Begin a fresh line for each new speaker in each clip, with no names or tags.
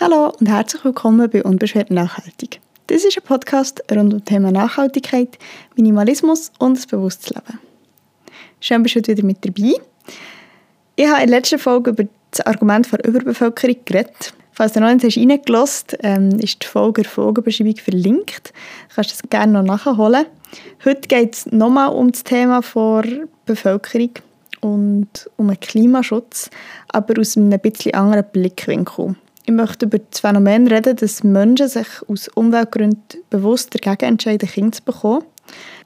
Hallo und herzlich willkommen bei Unbeschwert Nachhaltig. Das ist ein Podcast rund um das Thema Nachhaltigkeit, Minimalismus und das bewusstes Leben. Schön, bist du heute wieder mit dabei. Ich habe in der letzten Folge über das Argument der Überbevölkerung geredet. Falls du noch nicht reingelassen hast, ähm, ist die Folge der Folgenbeschreibung verlinkt. Du kannst das gerne noch nachholen. Heute geht es nochmal um das Thema der Bevölkerung und um den Klimaschutz, aber aus einem bisschen anderen Blickwinkel. Ich möchte über das Phänomen reden, dass Menschen sich aus Umweltgründen bewusst dagegen entscheiden, Kinder zu bekommen.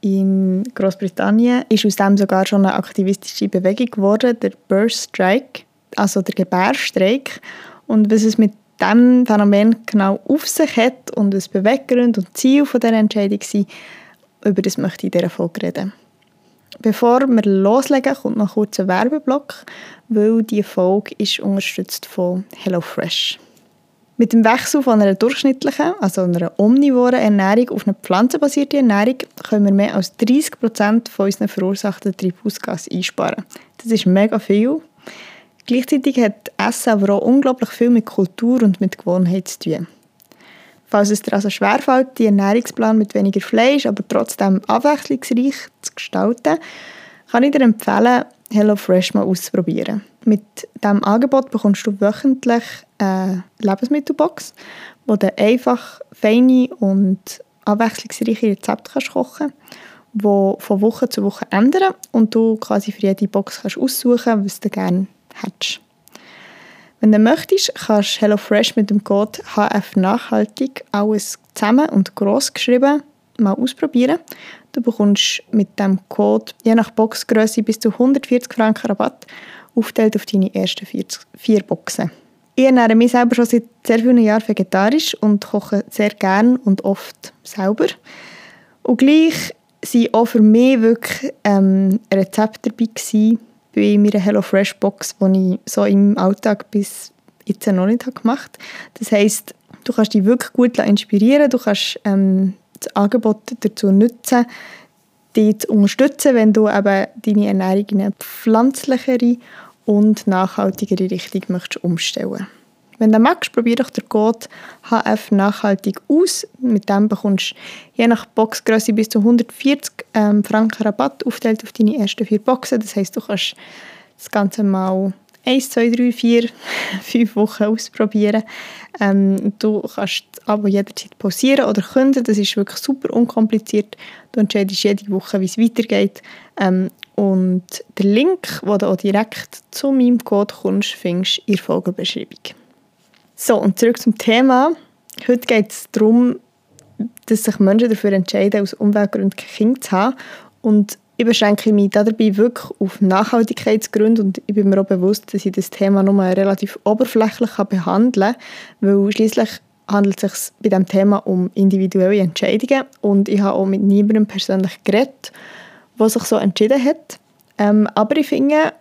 In Großbritannien ist aus dem sogar schon eine aktivistische Bewegung geworden, der Birth Strike, also der Gebärstreik. Und was es mit diesem Phänomen genau auf sich hat und was Beweggründe und Ziel von dieser Entscheidung sind, über das möchte ich in dieser Folge reden. Bevor wir loslegen, kommt noch kurz ein Werbeblock, weil diese Folge ist unterstützt von HelloFresh. Mit dem Wechsel von einer durchschnittlichen, also einer omnivoren Ernährung auf eine pflanzenbasierte Ernährung können wir mehr als 30 Prozent von unseren verursachten Treibhausgasen einsparen. Das ist mega viel. Gleichzeitig hat Essen aber auch unglaublich viel mit Kultur und mit Gewohnheit zu tun. Falls es dir also schwerfällt, die Ernährungsplan mit weniger Fleisch, aber trotzdem abwechslungsreich zu gestalten, kann ich dir empfehlen, HelloFresh mal auszuprobieren. Mit diesem Angebot bekommst du wöchentlich eine Lebensmittelbox, wo du einfach feine und abwechslungsreiche Rezepte kannst kochen kannst, die von Woche zu Woche ändern und du quasi für jede Box kannst aussuchen was du gerne hättest. Wenn du möchtest, kannst HelloFresh mit dem Code HF Nachhaltig alles zusammen und gross geschrieben mal ausprobieren. Du bekommst mit dem Code je nach Boxgröße bis zu 140 Franken Rabatt, aufteilt auf deine ersten 40, vier Boxen. Ich ernähre mich selber schon seit sehr vielen Jahren vegetarisch und koche sehr gern und oft selber. Und gleich waren auch für mich wirklich ähm, Rezepte dabei gewesen bei meiner HelloFresh Box, die ich so im Alltag bis jetzt noch nicht gemacht habe. Das heisst, du kannst dich wirklich gut inspirieren, du kannst ähm, das Angebot dazu nutzen, dich zu unterstützen, wenn du eben deine Ernährung in eine pflanzlichere und nachhaltigere Richtung möchtest umstellen Wenn du magst, probier doch den Code HF Nachhaltig aus. Mit dem bekommst du je nach Boxgröße bis zu 140 ähm, Franken Rabatt aufteilt auf deine ersten vier Boxen. Das heisst, du kannst das Ganze mal 1, 2, 3, 4, 5 Wochen ausprobieren. Ähm, du kannst das Abo jederzeit pausieren oder künden. Das ist wirklich super unkompliziert. Du entscheidest jede Woche, wie es weitergeht. Ähm, und den Link, wo du auch direkt zu meinem Code kommst, findest du in der Folgenbeschreibung. So, und zurück zum Thema. Heute geht es darum, dass sich Menschen dafür entscheiden, aus Umweltgründen kein Kind zu haben. Und ich beschränke mich dabei wirklich auf Nachhaltigkeitsgründe und ich bin mir auch bewusst, dass ich das Thema nur relativ oberflächlich behandeln kann, weil schließlich handelt es sich bei diesem Thema um individuelle Entscheidungen und ich habe auch mit niemandem persönlich geredet, der sich so entschieden hat. Ähm, aber ich finde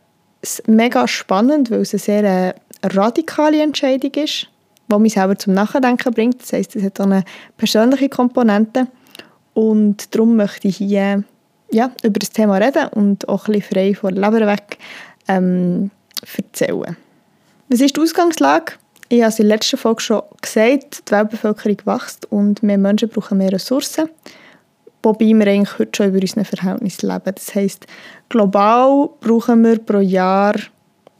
es mega spannend, weil es eine sehr äh, radikale Entscheidung ist, die mich selber zum Nachdenken bringt. Das heisst, es hat auch eine persönliche Komponente und darum möchte ich hier ja, über das Thema reden und auch ein bisschen frei von der Leber weg ähm, erzählen. Was ist die Ausgangslage? Ich habe es in der letzten Folge schon gesagt, die Weltbevölkerung wächst und mehr Menschen brauchen mehr Ressourcen, wobei wir eigentlich heute schon über unsere Verhältnisse leben. Das heisst, global brauchen wir pro Jahr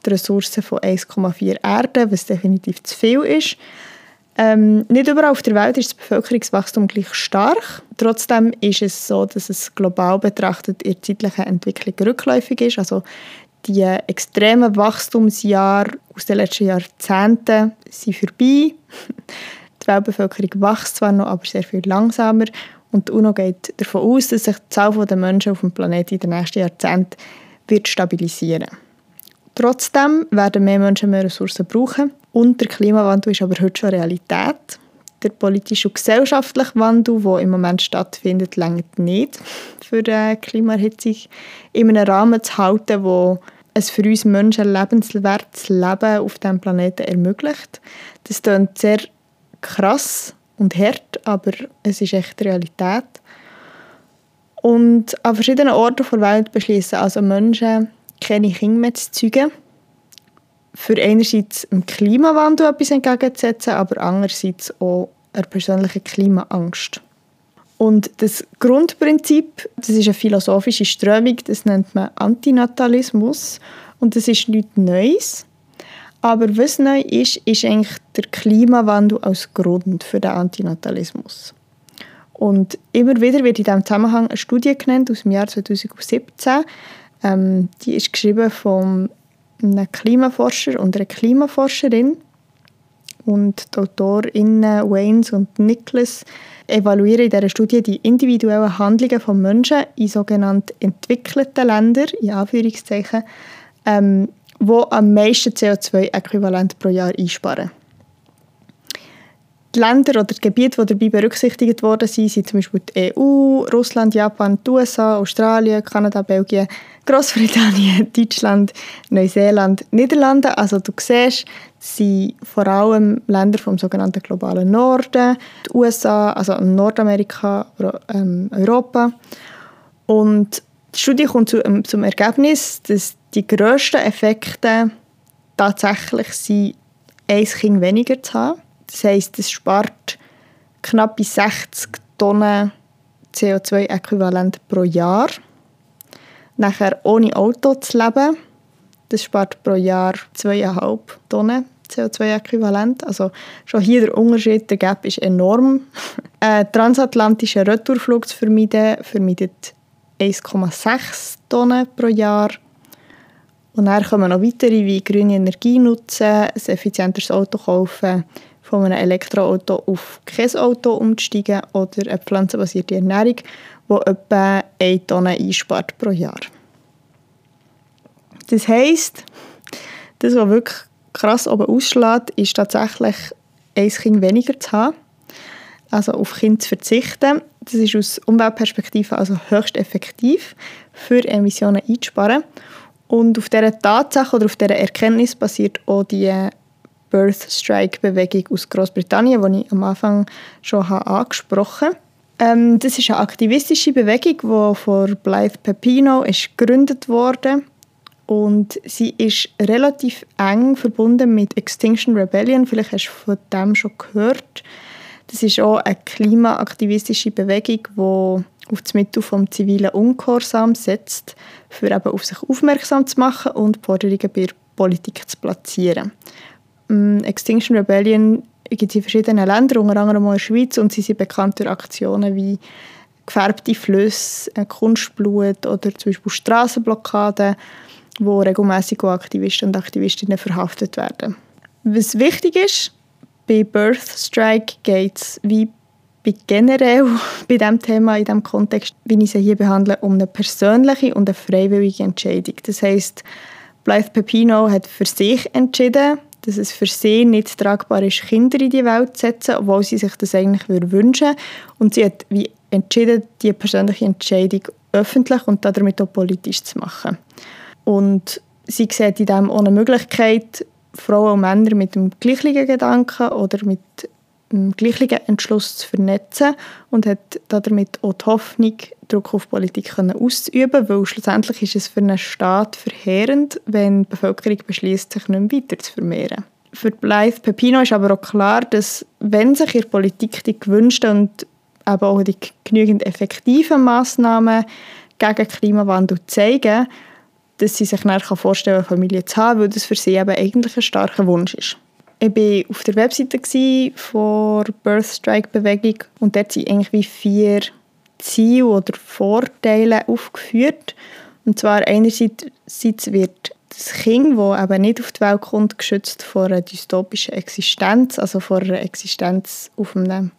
die Ressourcen von 1,4 Erden, was definitiv zu viel ist. Ähm, nicht überall auf der Welt ist das Bevölkerungswachstum gleich stark. Trotzdem ist es so, dass es global betrachtet in der zeitlichen Entwicklung rückläufig ist. Also die extremen Wachstumsjahre aus den letzten Jahrzehnten sind vorbei. Die Weltbevölkerung wächst zwar noch, aber sehr viel langsamer. Und die UNO geht davon aus, dass sich die Zahl der Menschen auf dem Planeten in den nächsten Jahrzehnten wird stabilisieren Trotzdem werden mehr Menschen mehr Ressourcen brauchen. Und der Klimawandel ist aber heute schon Realität. Der politische und gesellschaftliche Wandel, der im Moment stattfindet, längert nicht für die Klimaerhitzung in einem Rahmen zu halten, wo es für uns Menschen lebenswertes Leben auf diesem Planeten ermöglicht. Das klingt sehr krass und hart, aber es ist echt Realität. Und an verschiedenen Orten der Welt beschließen also Menschen, keine Kinder mehr zu zeugen für einerseits dem Klimawandel etwas entgegenzusetzen, aber andererseits auch einer persönlichen Klimaangst. Und das Grundprinzip, das ist eine philosophische Strömung, das nennt man Antinatalismus und das ist nichts Neues. Aber was neu ist, ist eigentlich der Klimawandel als Grund für den Antinatalismus. Und immer wieder wird in diesem Zusammenhang eine Studie genannt aus dem Jahr 2017. Ähm, die ist geschrieben von einem Klimaforscher und einer Klimaforscherin. Und die Autorinnen Waynes und Nicholas evaluieren in dieser Studie die individuellen Handlungen von Menschen in sogenannten entwickelten Ländern, in Anführungszeichen, ähm, die am meisten CO2-Äquivalent pro Jahr einsparen. Die Länder oder die Gebiete, die dabei berücksichtigt worden sind, sind zum Beispiel die EU, Russland, Japan, die USA, Australien, Kanada, Belgien, Großbritannien, Deutschland, Neuseeland, Niederlande. Also du siehst, es sind vor allem Länder vom sogenannten globalen Norden, die USA, also Nordamerika, ähm, Europa. Und die Studie kommt zu, ähm, zum Ergebnis, dass die grössten Effekte tatsächlich sind, ein Kind weniger zu haben das heisst, es spart knapp 60 Tonnen CO2-Äquivalent pro Jahr. Nachher ohne Auto zu leben, das spart pro Jahr 2,5 Tonnen CO2-Äquivalent. Also schon hier der Unterschied, der Gap ist enorm. Ein transatlantischen Retourflug zu vermeiden, vermeidet 1,6 Tonnen pro Jahr. Und dann kommen noch weitere wie grüne Energie nutzen, ein effizienteres Auto kaufen, von einem Elektroauto auf kein Auto umzusteigen oder eine pflanzenbasierte Ernährung, die etwa 1 Tonne einspart pro Jahr. Das heisst, das, was wirklich krass oben ausschlägt, ist tatsächlich ein Kind weniger zu haben, also auf Kind zu verzichten. Das ist aus Umweltperspektive also höchst effektiv, für Emissionen einzusparen. Und auf dieser Tatsache oder auf dieser Erkenntnis basiert auch die Birth Strike Bewegung aus Großbritannien, die ich am Anfang schon angesprochen habe. Ähm, das ist eine aktivistische Bewegung, die von Blythe Pepino ist gegründet wurde und sie ist relativ eng verbunden mit Extinction Rebellion. Vielleicht hast du von dem schon gehört. Das ist auch eine klimaaktivistische Bewegung, die auf das Mittel vom zivilen Ungehorsam setzt, eben auf sich aufmerksam zu machen und Forderungen bei der Politik zu platzieren. Ähm, Extinction Rebellion gibt es in verschiedenen Ländern, unter anderem auch in der Schweiz, und sie sind bekannt durch Aktionen wie gefärbte Flüsse, äh, Kunstblut oder zum Beispiel Straßenblockaden, wo regelmäßig Aktivisten und Aktivistinnen verhaftet werden. Was wichtig ist, bei Birth Strike geht es wie bei generell bei diesem Thema, in diesem Kontext, wie ich sie hier behandle, um eine persönliche und eine freiwillige Entscheidung. Das heisst, Blythe Pepino hat für sich entschieden, dass es für sie nicht tragbar ist, Kinder in die Welt zu setzen, obwohl sie sich das eigentlich wünschen Und sie hat wie entschieden, die persönliche Entscheidung öffentlich und damit auch politisch zu machen. Und sie sieht in dem eine Möglichkeit, Frauen und Männer mit dem gleichen Gedanken oder mit gleichen Entschluss zu vernetzen und hat damit auch die Hoffnung, Druck auf Politik auszuüben, weil schlussendlich ist es für einen Staat verheerend, wenn die Bevölkerung beschließt, sich nicht mehr weiter zu vermehren. Für Blythe Pepino ist aber auch klar, dass wenn sich ihre Politik die gewünschten und eben auch die genügend effektiven Massnahmen gegen Klimawandel zeigen, dass sie sich dann vorstellen kann, Familie zu haben, weil das für sie eben eigentlich ein starker Wunsch ist. Ich war auf der Webseite der Birth Strike Bewegung und dort sind eigentlich wie vier Ziele oder Vorteile aufgeführt. Und zwar einerseits wird das Kind, das eben nicht auf die Welt kommt, geschützt vor einer dystopischen Existenz, also vor einer Existenz auf einem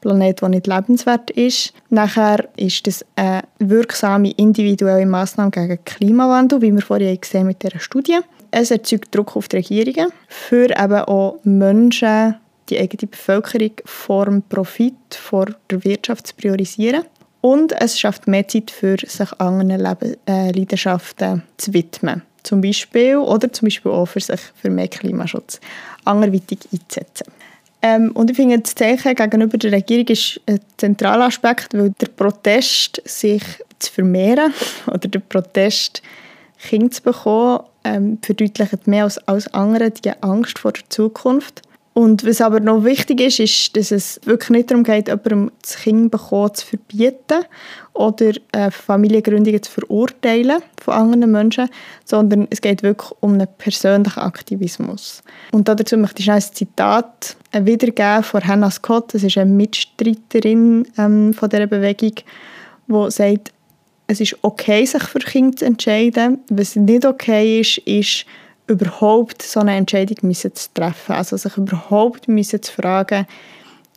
Planet, der nicht lebenswert ist. Nachher ist das eine wirksame individuelle Massnahme gegen Klimawandel, wie wir vorhin gesehen mit dieser Studie. Es erzeugt Druck auf die Regierungen, für eben auch Menschen, die eigene Bevölkerung vor dem Profit, vor der Wirtschaft zu priorisieren. Und es schafft mehr Zeit für sich anderen Leben, äh, Leidenschaften zu widmen. Zum Beispiel, oder zum Beispiel auch für sich für mehr Klimaschutz anderweitig einzusetzen. Ähm, und ich finde, das Zeichen gegenüber der Regierung ist ein zentraler Aspekt, weil der Protest, sich zu vermehren oder der Protest, Kinder zu bekommen, ähm, verdeutlicht mehr als alles andere die Angst vor der Zukunft. Und was aber noch wichtig ist, ist, dass es wirklich nicht darum geht, jemandem das Kind bekommen zu verbieten oder äh, Familiengründungen zu verurteilen von anderen Menschen, sondern es geht wirklich um einen persönlichen Aktivismus. Und dazu möchte ich ein Zitat wiedergeben von Hannah Scott, das ist eine Mitstreiterin ähm, von dieser Bewegung, die sagt, es ist okay, sich für Kinder zu entscheiden. Was nicht okay ist, ist, überhaupt so eine Entscheidung müssen zu treffen. Also sich überhaupt müssen zu fragen,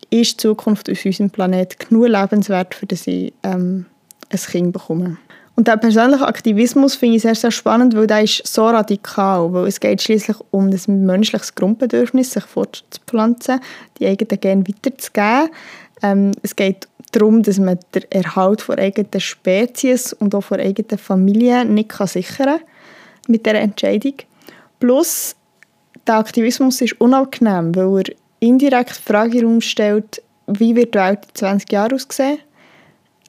ist die Zukunft auf unserem Planeten genug lebenswert, für dass ich ähm, ein Kind bekomme. Und der persönliche Aktivismus finde ich sehr, sehr spannend, weil der ist so radikal, weil es geht schließlich um das menschliches Grundbedürfnis, sich fortzupflanzen, die eigenen Gene weiterzugeben. Ähm, es geht darum, dass man den Erhalt von eigenen Spezies und auch von eigenen Familien nicht sichern kann mit dieser Entscheidung. Plus, der Aktivismus ist unangenehm, weil er indirekt die Frage herumstellt, wie wird die Welt in 20 Jahren aussehen?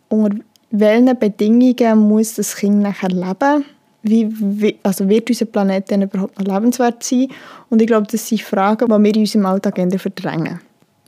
Unter welchen Bedingungen muss das Kind nachher leben? Wie, wie, also wird unser Planet denn überhaupt noch lebenswert sein? Und ich glaube, das sind Fragen, die wir in unserem Alltag verdrängen.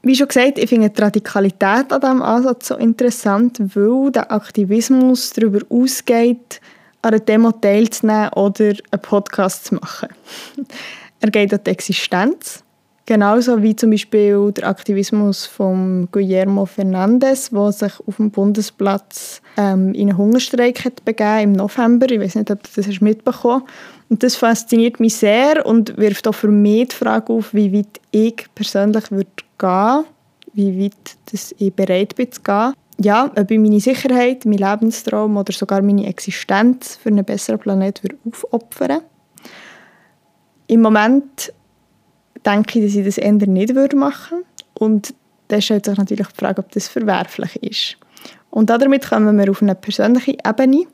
Wie schon gesagt, ich finde die Radikalität an diesem Ansatz so interessant, weil der Aktivismus darüber ausgeht, an einer Demo teilzunehmen oder einen Podcast zu machen. er geht an die Existenz. Genauso wie zum Beispiel der Aktivismus von Guillermo Fernandez, der sich auf dem Bundesplatz ähm, in einen Hungerstreik hat begeben im November. Ich weiß nicht, ob du das mitbekommen hast. Das fasziniert mich sehr und wirft auch für mich die Frage auf, wie weit ich persönlich würde gehen wie weit dass ich bereit bin zu gehen ja, ob ich meine Sicherheit, mein Lebenstraum oder sogar meine Existenz für einen besseren Planet aufopfern Im Moment denke ich, dass ich das eher nicht machen würde. Und dann stellt sich natürlich die Frage, ob das verwerflich ist. Und damit kommen wir auf eine persönliche Ebene.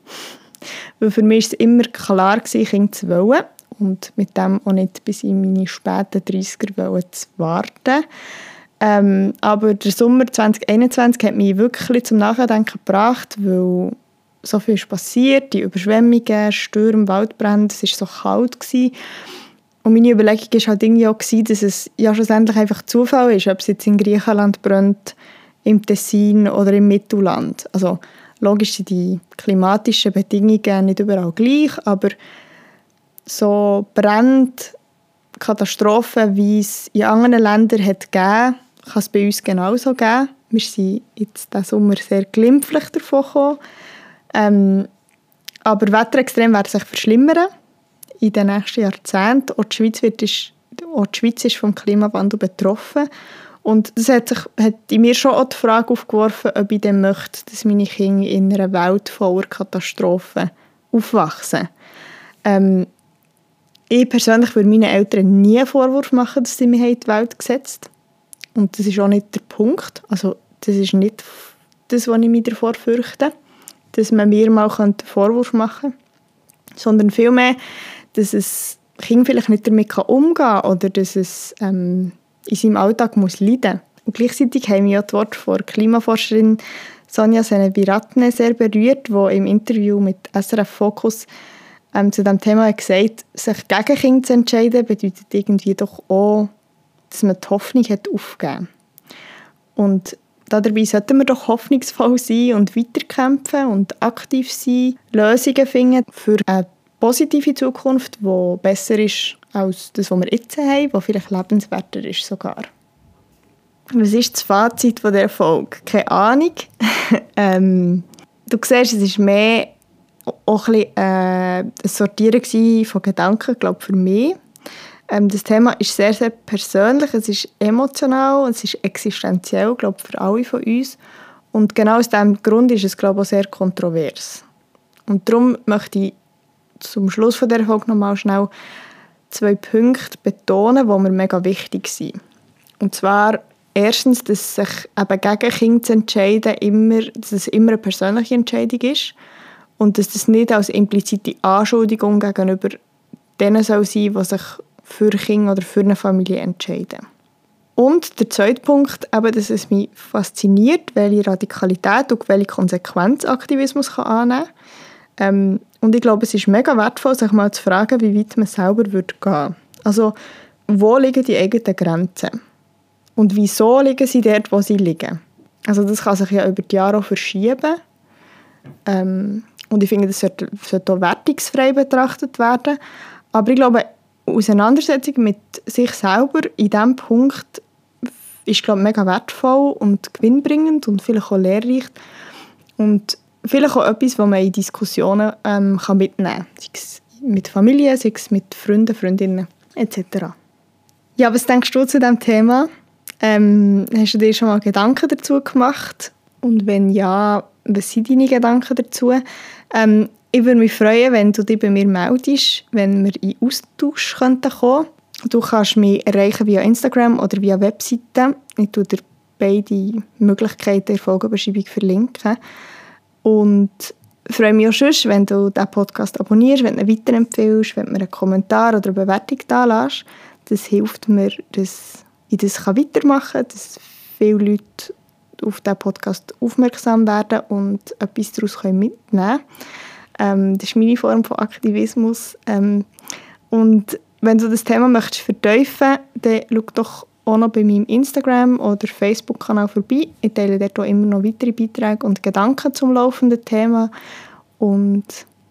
Weil für mich war es immer klar, Kinder zu wollen und mit dem auch nicht bis in meine späten 30er zu warten. Ähm, aber der Sommer 2021 hat mich wirklich zum Nachdenken gebracht, weil so viel ist passiert, die Überschwemmungen, Stürme, Waldbrände, es war so kalt. Gewesen. Und meine Überlegung war halt irgendwie auch, gewesen, dass es ja schlussendlich einfach Zufall ist, ob es jetzt in Griechenland brennt, im Tessin oder im Mittelland. Also logisch sind die klimatischen Bedingungen nicht überall gleich, aber so Brände, Katastrophen, wie es in anderen Ländern hat gegeben kann es bei uns genauso geben. Wir sind jetzt diesen Sommer sehr glimpflich davon gekommen. Ähm, aber Wetterextreme werden sich verschlimmern in den nächsten Jahrzehnten. Auch die Schweiz, wird ist, auch die Schweiz ist vom Klimawandel betroffen. Und das hat, sich, hat in mir schon auch die Frage aufgeworfen, ob ich dann möchte, dass meine Kinder in einer Welt voller Katastrophen aufwachsen. Ähm, ich persönlich würde meinen Eltern nie einen Vorwurf machen, dass sie mich in die Welt gesetzt haben. Und das ist auch nicht der Punkt. Also das ist nicht das, was ich mich davor fürchte, dass man mir mal einen Vorwurf machen könnte, sondern vielmehr, dass es Kind vielleicht nicht damit umgehen kann oder dass es ähm, in seinem Alltag muss leiden muss. Und gleichzeitig haben wir auch das Wort von Klimaforscherin Sonja Seneviratne sehr berührt, die im Interview mit SRF Focus ähm, zu diesem Thema gesagt sich gegen Kinder zu entscheiden, bedeutet irgendwie doch auch dass man die Hoffnung hat aufgegeben Und dabei sollten wir doch hoffnungsvoll sein und weiterkämpfen und aktiv sein, Lösungen finden für eine positive Zukunft, die besser ist als das, was wir jetzt haben, die vielleicht lebenswerter ist sogar. Was ist das Fazit von dieser Folge? Keine Ahnung. ähm, du siehst, es war mehr auch ein, äh, ein Sortieren von Gedanken, glaube für mich. Ähm, das Thema ist sehr, sehr persönlich, es ist emotional, es ist existenziell, glaube für alle von uns. Und genau aus diesem Grund ist es, glaube ich, auch sehr kontrovers. Und darum möchte ich zum Schluss von der Folge nochmal schnell zwei Punkte betonen, die mir mega wichtig sind. Und zwar erstens, dass sich eben gegen Kinder zu entscheiden immer, dass es immer eine persönliche Entscheidung ist und dass das nicht als implizite Anschuldigung gegenüber denen soll sein, die sich für Kinder oder für eine Familie entscheiden. Und der zweite Punkt, eben, dass es mich fasziniert, welche Radikalität und welche Konsequenz Aktivismus kann annehmen kann. Ähm, und ich glaube, es ist mega wertvoll, sich mal zu fragen, wie weit man selber würde gehen Also, wo liegen die eigenen Grenzen? Und wieso liegen sie dort, wo sie liegen? Also das kann sich ja über die Jahre auch verschieben. Ähm, und ich finde, das sollte, sollte auch wertungsfrei betrachtet werden. Aber ich glaube, Auseinandersetzung mit sich selber in diesem Punkt ist, glaube ich, mega wertvoll und gewinnbringend und vielleicht auch lehrreich. Und vielleicht auch etwas, was man in Diskussionen ähm, kann mitnehmen kann. Sei es mit Familie, sei es mit Freunden, Freundinnen etc. Ja, was denkst du zu diesem Thema? Ähm, hast du dir schon mal Gedanken dazu gemacht? Und wenn ja, was sind deine Gedanken dazu? Ähm, ich würde mich freuen, wenn du dich bei mir meldest, wenn wir in Austausch kommen könnten. Du kannst mich erreichen via Instagram oder via Webseite. Ich tue dir beide Möglichkeiten in der Folgenbeschreibung verlinken. Und freue mich auch schon, wenn du diesen Podcast abonnierst, wenn du ihn weiterempfehlst, wenn du mir einen Kommentar oder eine Bewertung da lässt. Das hilft mir, dass ich das weitermachen kann, dass viele Leute auf diesen Podcast aufmerksam werden und etwas daraus mitnehmen können. Ähm, das ist meine Form von Aktivismus. Ähm, und wenn du das Thema möchtest vertiefen dann schau doch auch noch bei meinem Instagram- oder Facebook-Kanal vorbei. Ich teile dort auch immer noch weitere Beiträge und Gedanken zum laufenden Thema. Und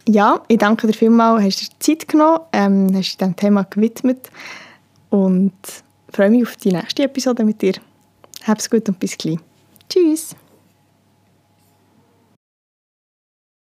ja, ich danke dir vielmals, hast dir Zeit genommen, ähm, hast dich diesem Thema gewidmet und freue mich auf die nächste Episode mit dir. Hab's gut und bis gleich. Tschüss!